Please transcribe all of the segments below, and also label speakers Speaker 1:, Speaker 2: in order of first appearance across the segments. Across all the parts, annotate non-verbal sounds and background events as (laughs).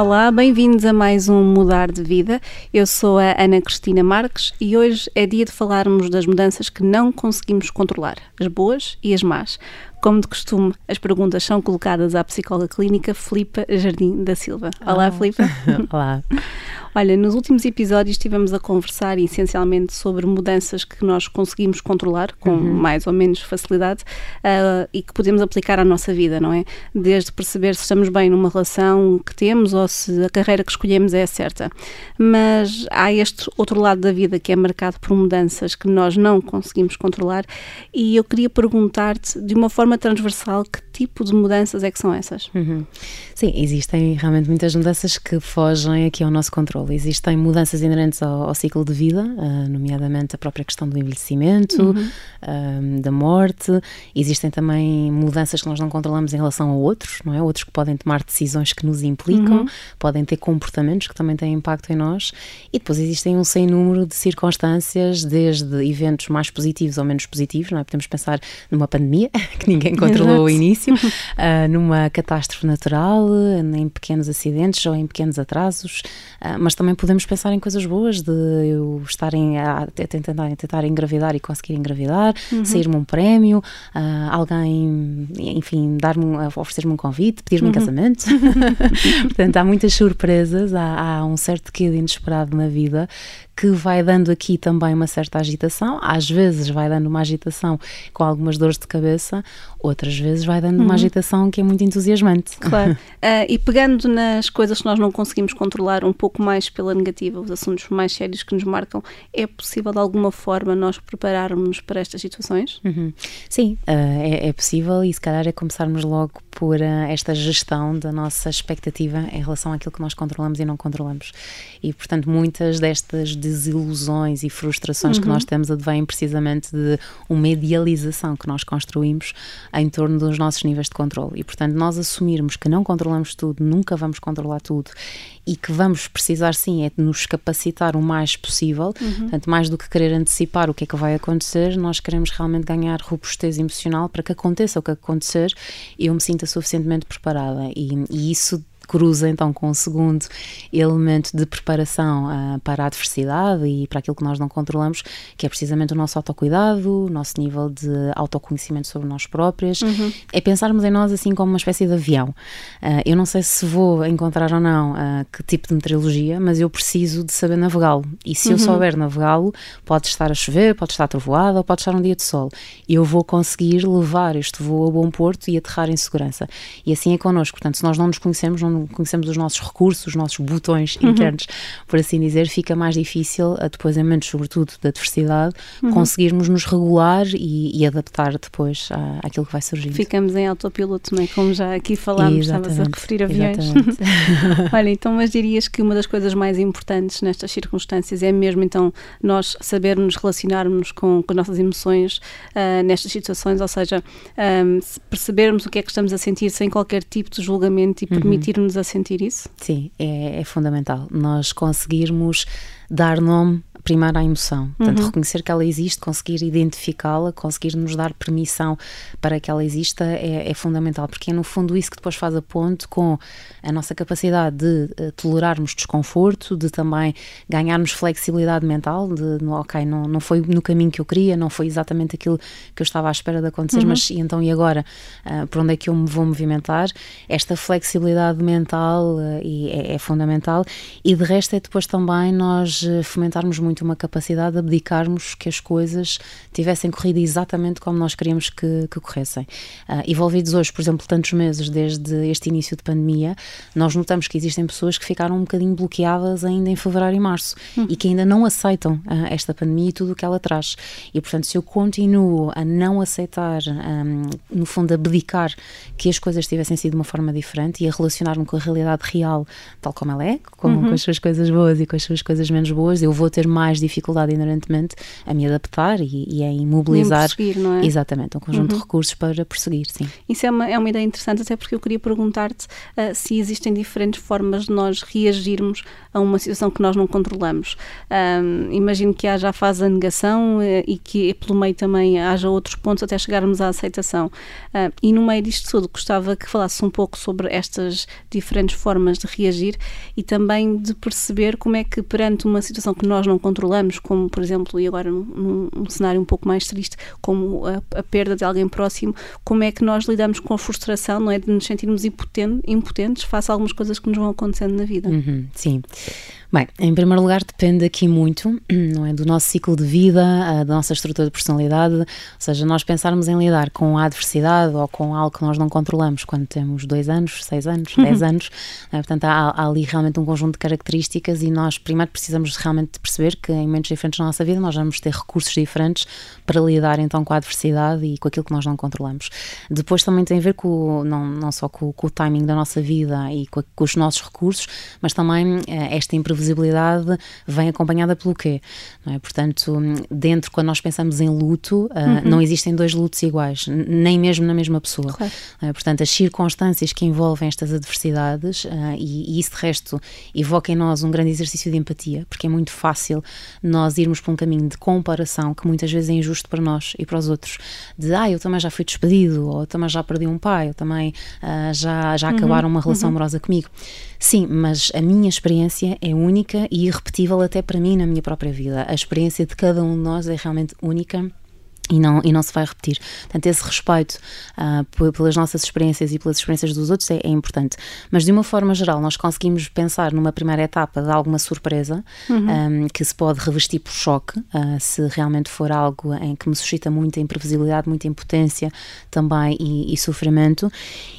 Speaker 1: Olá, bem-vindos a mais um Mudar de Vida. Eu sou a Ana Cristina Marques e hoje é dia de falarmos das mudanças que não conseguimos controlar, as boas e as más. Como de costume, as perguntas são colocadas à psicóloga clínica Filipa Jardim da Silva. Olá,
Speaker 2: ah.
Speaker 1: Filipa. (laughs)
Speaker 2: Olá.
Speaker 1: Olha, nos últimos episódios estivemos a conversar essencialmente sobre mudanças que nós conseguimos controlar com uhum. mais ou menos facilidade uh, e que podemos aplicar à nossa vida, não é? Desde perceber se estamos bem numa relação que temos ou se a carreira que escolhemos é certa. Mas há este outro lado da vida que é marcado por mudanças que nós não conseguimos controlar e eu queria perguntar-te de uma forma transversal que tipo de mudanças é que são essas?
Speaker 2: Uhum. Sim, existem realmente muitas mudanças que fogem aqui ao nosso controle controle. Existem mudanças inerentes ao, ao ciclo de vida, uh, nomeadamente a própria questão do envelhecimento, uhum. uh, da morte. Existem também mudanças que nós não controlamos em relação a outros, não é? Outros que podem tomar decisões que nos implicam, uhum. podem ter comportamentos que também têm impacto em nós. E depois existem um sem número de circunstâncias, desde eventos mais positivos ou menos positivos, não é? Podemos pensar numa pandemia, (laughs) que ninguém controlou ao início, uh, (laughs) numa catástrofe natural, em pequenos acidentes ou em pequenos atrasos, mas mas também podemos pensar em coisas boas de eu estarem a, tentar, tentar engravidar e conseguir engravidar, uhum. sair-me um prémio, uh, alguém, enfim, dar-me, oferecer-me um convite, pedir-me uhum. um casamento. (laughs) Portanto, há muitas surpresas, há, há um certo quê de inesperado na vida que vai dando aqui também uma certa agitação, às vezes vai dando uma agitação com algumas dores de cabeça, outras vezes vai dando uhum. uma agitação que é muito entusiasmante.
Speaker 1: Claro. Uh, (laughs) e pegando nas coisas que nós não conseguimos controlar um pouco mais pela negativa, os assuntos mais sérios que nos marcam, é possível de alguma forma nós prepararmos para estas situações?
Speaker 2: Uhum. Sim, uh, é, é, possível e se calhar é começarmos logo por uh, esta gestão da nossa expectativa em relação àquilo que nós controlamos e não controlamos. E portanto, muitas destas desilusões e frustrações uhum. que nós temos advêm precisamente de uma idealização que nós construímos em torno dos nossos níveis de controle. E, portanto, nós assumirmos que não controlamos tudo, nunca vamos controlar tudo e que vamos precisar, sim, é de nos capacitar o mais possível. Uhum. Portanto, mais do que querer antecipar o que é que vai acontecer, nós queremos realmente ganhar robustez emocional para que aconteça o que acontecer e eu me sinta suficientemente preparada. E, e isso cruza então com o segundo elemento de preparação uh, para a adversidade e para aquilo que nós não controlamos, que é precisamente o nosso autocuidado, o nosso nível de autoconhecimento sobre nós próprios. Uhum. É pensarmos em nós assim como uma espécie de avião. Uh, eu não sei se vou encontrar ou não uh, que tipo de meteorologia, mas eu preciso de saber navegá-lo. E se uhum. eu souber navegá-lo, pode estar a chover, pode estar trovoada ou pode estar um dia de sol. Eu vou conseguir levar este voo a bom porto e aterrar em segurança. E assim é connosco. Portanto, se nós não nos conhecemos, não conhecemos os nossos recursos, os nossos botões uhum. internos, por assim dizer, fica mais difícil, depois em momentos, sobretudo, da adversidade, uhum. conseguirmos nos regular e, e adaptar depois à, àquilo que vai surgir.
Speaker 1: Ficamos em autopiloto, não é? Como já aqui falámos, estavas a referir aviões. (laughs) Olha, então, mas dirias que uma das coisas mais importantes nestas circunstâncias é mesmo, então, nós sabermos relacionarmos com, com as nossas emoções uh, nestas situações, ou seja, um, percebermos o que é que estamos a sentir sem qualquer tipo de julgamento e uhum. permitirmos nos a sentir isso?
Speaker 2: Sim, é, é fundamental. Nós conseguirmos dar nome primeiro à emoção. Portanto, uhum. reconhecer que ela existe, conseguir identificá-la, conseguir nos dar permissão para que ela exista é, é, fundamental, porque é no fundo isso que depois faz a ponte com a nossa capacidade de uh, tolerarmos desconforto, de também ganharmos flexibilidade mental, de, no, ok, não, não foi no caminho que eu queria, não foi exatamente aquilo que eu estava à espera de acontecer, uhum. mas e então e agora? Uh, por onde é que eu me vou movimentar? Esta flexibilidade mental uh, é, é fundamental e de resto é depois também nós fomentarmos muito uma capacidade de abdicarmos que as coisas tivessem corrido exatamente como nós queríamos que, que corressem. Uh, envolvidos hoje, por exemplo, tantos meses desde este início de pandemia, nós notamos que existem pessoas que ficaram um bocadinho bloqueadas ainda em fevereiro e março hum. e que ainda não aceitam uh, esta pandemia e tudo o que ela traz. E, portanto, se eu continuo a não aceitar, um, no fundo, abdicar que as coisas tivessem sido de uma forma diferente e a relacionar-me com a realidade real, tal como ela é, com, uhum. com as suas coisas boas e com as suas coisas menos coisas boas, eu vou ter mais dificuldade inerentemente a me adaptar e, e a imobilizar.
Speaker 1: não é?
Speaker 2: Exatamente, um conjunto uhum. de recursos para prosseguir, sim.
Speaker 1: Isso é uma, é uma ideia interessante, até porque eu queria perguntar-te uh, se existem diferentes formas de nós reagirmos a uma situação que nós não controlamos. Um, imagino que haja a fase da negação uh, e que pelo meio também haja outros pontos até chegarmos à aceitação. Uh, e no meio disto tudo, gostava que falasses um pouco sobre estas diferentes formas de reagir e também de perceber como é que perante uma situação que nós não controlamos, como por exemplo, e agora num, num cenário um pouco mais triste, como a, a, perda de alguém próximo, como é que nós lidamos com a frustração, não é? De nos sentirmos impotentes, impotentes face a algumas coisas que nos vão acontecendo na vida.
Speaker 2: Uhum, sim. Bem, em primeiro lugar, depende aqui muito (clears throat) não é, do nosso ciclo de vida, da nossa estrutura de personalidade, ou seja, nós pensarmos em lidar com a adversidade ou com algo que nós não controlamos quando temos dois anos, seis anos, uhum. dez anos, é? portanto há, há, ali realmente um conjunto de características e nós primeiro precisamos realmente perceber que em momentos diferentes da nossa vida nós vamos ter recursos diferentes para lidar então com a adversidade e com aquilo que nós não controlamos. Depois também tem a ver com, não, não só com, com o timing da nossa vida e com, com os nossos recursos, mas também eh, esta imprevisibilidade previsibilidade vem acompanhada pelo quê? É? Portanto, dentro, quando nós pensamos em luto, uh, uhum. não existem dois lutos iguais, nem mesmo na mesma pessoa. Claro. Uh, portanto, as circunstâncias que envolvem estas adversidades, uh, e, e, isso de resto evoca em nós um grande exercício de empatia, porque é muito fácil nós irmos para um caminho de comparação que muitas vezes é injusto para nós e para os outros. De, ah, eu também já fui despedido, ou também já perdi um pai, ou também já, já uhum. acabaram uma relação uhum. amorosa comigo. Sim, mas a minha experiência é única e irrepetível até para mim na minha própria vida. A experiência de cada um de nós é realmente única e não, e não se vai repetir. Portanto, esse respeito uh, pelas nossas experiências e pelas experiências dos outros é, é, importante. Mas, de uma forma geral, nós conseguimos pensar numa primeira etapa de alguma surpresa uhum. um, que se pode revestir por choque, uh, se realmente for algo em que me suscita muita imprevisibilidade, muita impotência também e, e sofrimento.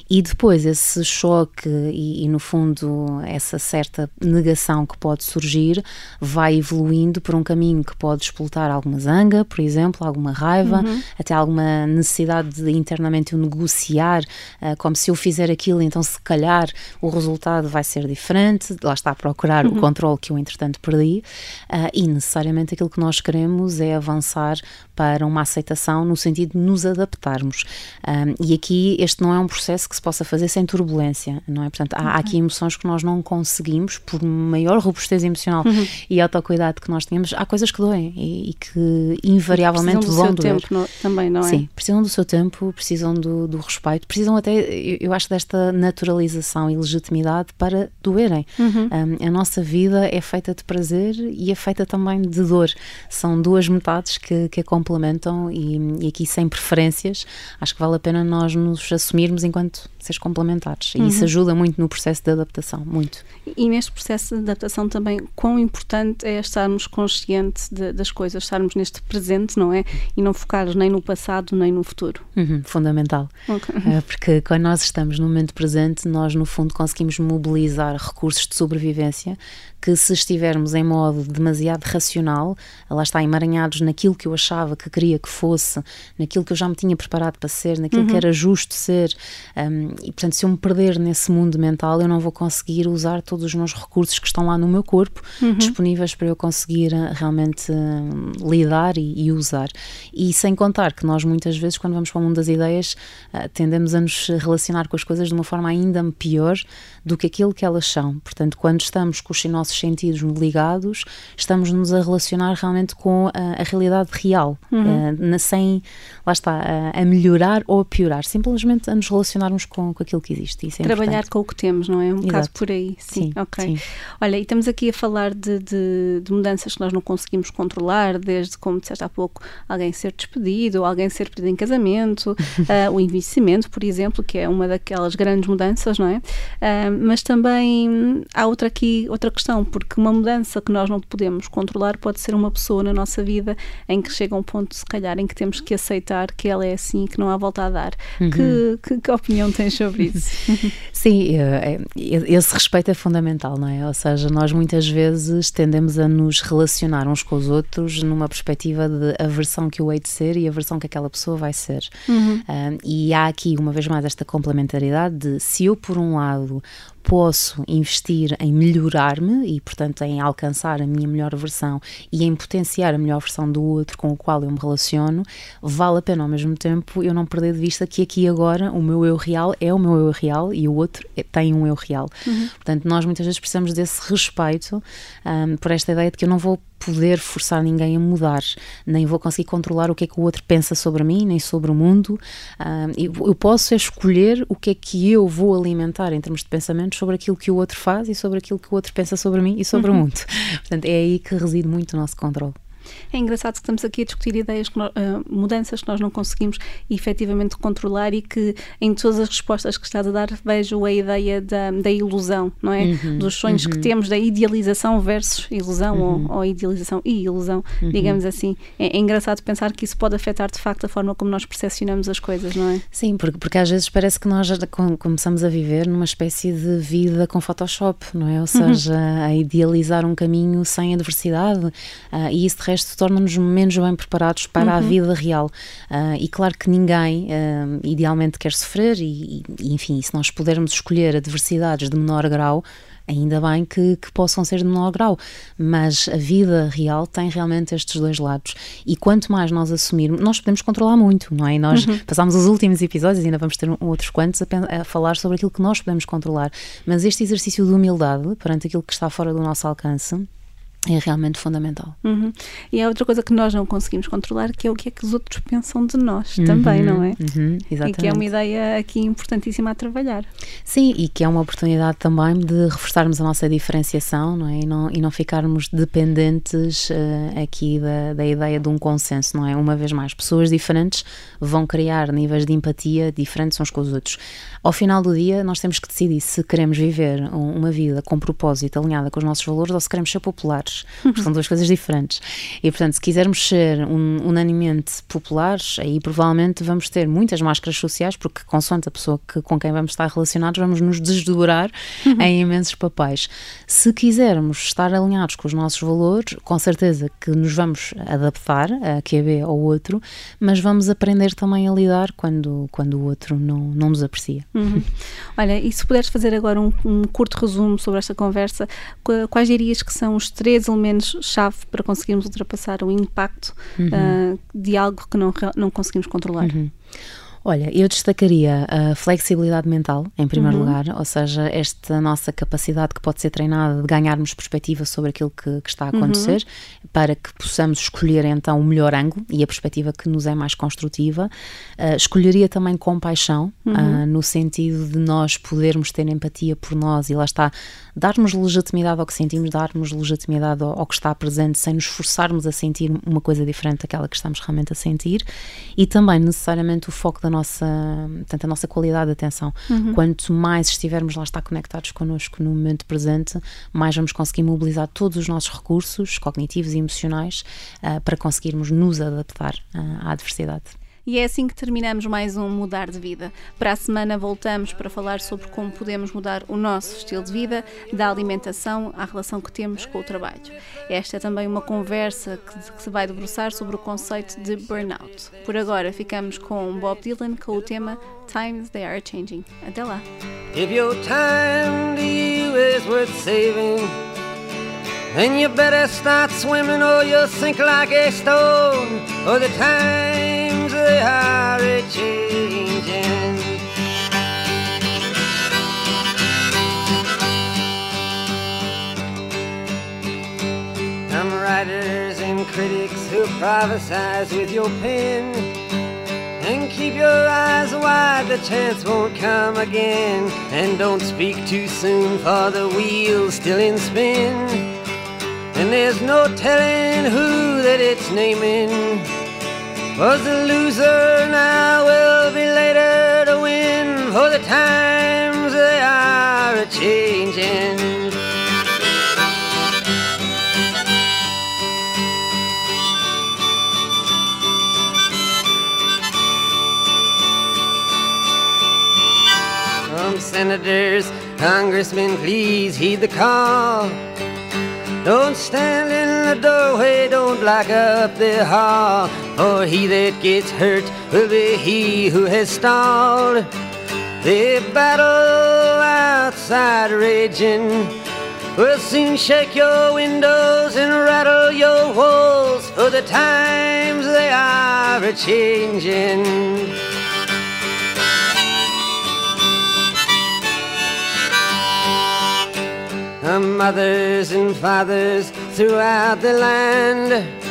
Speaker 2: E depois esse choque e, e, no fundo, essa certa negação que pode surgir vai evoluindo por um caminho que pode explotar alguma zanga, por exemplo, alguma raiva raiva, uhum. até alguma necessidade de internamente o negociar, uh, como se eu fizer aquilo, então se calhar o resultado vai ser diferente, lá está a procurar uhum. o controle que eu entretanto perdi, uh, e necessariamente aquilo que nós queremos é avançar para uma aceitação no sentido de nos adaptarmos. Um, e aqui este não é um processo que se possa fazer sem turbulência, não é? Portanto, há, há aqui emoções que nós não conseguimos, por maior robustez emocional uhum. e autocuidado que nós tenhamos, há coisas que doem e, e que invariavelmente vão doer.
Speaker 1: Tempo no, também, não é?
Speaker 2: Sim, precisam do seu tempo, precisam do, do respeito, precisam até, eu, eu, acho, desta naturalização e legitimidade para doerem. Uhum. Um, a nossa vida é feita de prazer e é feita também de dor. São duas metades que, que a complementam e, e, aqui sem preferências, acho que vale a pena nós nos assumirmos enquanto seres complementares. E uhum. isso ajuda muito no processo de adaptação, muito.
Speaker 1: E neste processo de adaptação também, quão importante é estarmos conscientes de, das coisas, estarmos neste presente, não é? E não focar nem no passado nem no futuro.
Speaker 2: Uhum, fundamental. Okay. Uh, porque quando nós estamos no momento presente, nós no fundo conseguimos mobilizar recursos de sobrevivência que se estivermos em modo demasiado racional, lá está, emaranhados naquilo que eu achava que queria que fosse, naquilo que eu já me tinha preparado para ser, naquilo uhum. que era justo ser, um, e portanto, se eu me perder nesse mundo mental, eu não vou conseguir usar todos os meus recursos que estão lá no meu corpo uhum. disponíveis para eu conseguir uh, realmente uh, lidar e, e, usar. E sem contar que nós muitas vezes, quando vamos para o mundo das ideias, uh, tendemos a nos relacionar com as coisas de uma forma ainda pior do que aquilo que elas são. Portanto, quando estamos com os nossos sentidos ligados, estamos-nos a relacionar realmente com a, a realidade real, uhum. uh, sem, lá está, uh, a melhorar ou a piorar, simplesmente a nos relacionarmos com, com aquilo que existe. É
Speaker 1: Trabalhar
Speaker 2: importante.
Speaker 1: com o que temos, não é? Um bocado por aí. Sim, sim ok. Sim. Olha, e estamos aqui a falar de, de, de, mudanças que nós não conseguimos controlar, desde, como disseste há pouco, alguém ser despedido, ou alguém ser pedido em casamento, uh, (laughs) o envelhecimento, por exemplo, que é uma daquelas grandes mudanças, não é? mas também há outra aqui, outra questão, porque uma mudança que nós não podemos controlar pode ser uma pessoa na nossa vida em que chega um ponto, se calhar, em que temos que aceitar que ela é assim, que não há volta a dar. Uhum. Que, que, que, opinião tens sobre isso? (laughs)
Speaker 2: Sim, é, esse respeito é fundamental, não é? Ou seja, nós muitas vezes tendemos a nos relacionar uns com os outros numa perspectiva de a versão que eu hei de ser e a versão que aquela pessoa vai ser. Uhum. Um, e há aqui, uma vez mais, esta complementaridade de se eu, por um lado, posso investir em melhorar-me e, portanto, em alcançar a minha melhor versão e em potenciar a melhor versão do outro com o qual eu me relaciono, vale a pena ao mesmo tempo eu não perder de vista que aqui agora o meu eu real é o meu eu real e o outro é, tem um eu real. Uhum. Portanto, nós muitas vezes precisamos desse respeito um, por esta ideia de que eu não vou poder forçar ninguém a mudar, nem vou conseguir controlar o que é que o outro pensa sobre mim, nem sobre o mundo. Um, eu posso escolher o que é que eu vou alimentar em termos de pensamentos sobre aquilo que o outro faz e sobre aquilo que o outro pensa sobre mim e sobre uhum. o mundo. (laughs) Portanto, é aí que reside muito o nosso controle.
Speaker 1: É engraçado que estamos aqui a discutir ideias, que nós, uh, mudanças que nós não conseguimos efetivamente controlar e que em todas as respostas que estás a dar vejo a ideia da, da ilusão, não é? Uhum, Dos sonhos uhum. que temos, da idealização versus ilusão uhum. ou, ou, idealização e ilusão, uhum. digamos assim. É, é, engraçado pensar que isso pode afetar de facto a forma como nós percepcionamos as coisas, não é?
Speaker 2: Sim, porque, porque às vezes parece que nós começamos a viver numa espécie de vida com Photoshop, não é? Ou uhum. seja, a idealizar um caminho sem adversidade uh, e isso de resto torna-nos menos bem preparados para uhum. a vida real. Uh, e claro que ninguém uh, idealmente quer sofrer, e, e, enfim, se nós pudermos escolher adversidades de menor grau, ainda bem que, que, possam ser de menor grau, mas a vida real tem realmente estes dois lados. E quanto mais nós assumirmos, nós podemos controlar muito, não é? E nós uhum. passámos os últimos episódios, ainda vamos ter outros quantos, a, a, falar sobre aquilo que nós podemos controlar. Mas este exercício de humildade perante aquilo que está fora do nosso alcance é realmente fundamental.
Speaker 1: Uhum. E há outra coisa que nós não conseguimos controlar, que é o que é que os outros pensam de nós uhum. também, não é?
Speaker 2: Uhum.
Speaker 1: E que é uma ideia aqui importantíssima a trabalhar.
Speaker 2: Sim, e que é uma oportunidade também de reforçarmos a nossa diferenciação, não é? E não, e não ficarmos dependentes uh, aqui da, da ideia de um consenso, não é? Uma vez mais, pessoas diferentes vão criar níveis de empatia diferentes uns com os outros. Ao final do dia, nós temos que decidir se queremos viver uma vida com propósito, alinhada com os nossos valores, ou se queremos ser populares, porque são duas coisas diferentes. E, portanto, se quisermos ser um, unanimemente populares, aí provavelmente vamos ter muitas máscaras sociais, porque, consoante a pessoa que, com quem vamos estar relacionados, vamos nos desdobrar uhum. em imensos papéis. Se quisermos estar alinhados com os nossos valores, com certeza que nos vamos adaptar a QB ou outro, mas vamos aprender também a lidar quando, quando o outro não, não nos aprecia.
Speaker 1: Uhum. Olha, e se puderes fazer agora um, um, curto resumo sobre esta conversa, quais dirias que são os três elementos-chave para conseguirmos ultrapassar o impacto uhum. uh, de algo que não, não conseguimos controlar?
Speaker 2: Uhum. Olha, eu destacaria a flexibilidade mental, em primeiro uhum. lugar, ou seja, esta nossa capacidade que pode ser treinada de ganharmos perspectiva sobre aquilo que, que está a acontecer, uhum. para que possamos escolher então o melhor ângulo e a perspectiva que nos é mais construtiva. Uh, escolheria também compaixão, uhum. uh, no sentido de nós podermos ter empatia por nós e lá está, darmos legitimidade ao que sentimos, darmos legitimidade ao, ao que está presente, sem nos forçarmos a sentir uma coisa diferente daquela que estamos realmente a sentir, e também necessariamente o foco da nossa, portanto, a nossa qualidade de atenção. Uhum. Quanto mais estivermos lá estar conectados connosco no momento presente, mais vamos conseguir mobilizar todos os nossos recursos cognitivos e emocionais uh, para conseguirmos nos adaptar uh, à adversidade.
Speaker 1: E é assim que terminamos mais um Mudar de Vida. Para a semana voltamos para falar sobre como podemos mudar o nosso estilo de vida, da alimentação à relação que temos com o trabalho. Esta é também uma conversa que, se vai debruçar sobre o conceito de burnout. Por agora ficamos com Bob Dylan com o tema Times They Are Changing. Até lá! If your time to you is worth saving Then you better start swimming or you'll sink like a stone Or the time critics who prophesize with your pen. And keep your eyes wide, the chance won't come again. And don't speak too soon, for the wheel's still in spin. And there's no telling who that it's naming was a loser, now will be later to win, for the times they are a changing. Some senators, congressmen, please heed the call. Don't stand in the doorway, don't block up the hall. For he that gets hurt will be he who has stalled. The battle
Speaker 3: outside raging will soon shake your windows and rattle your walls, for the times they are a changing. Mothers and fathers throughout the land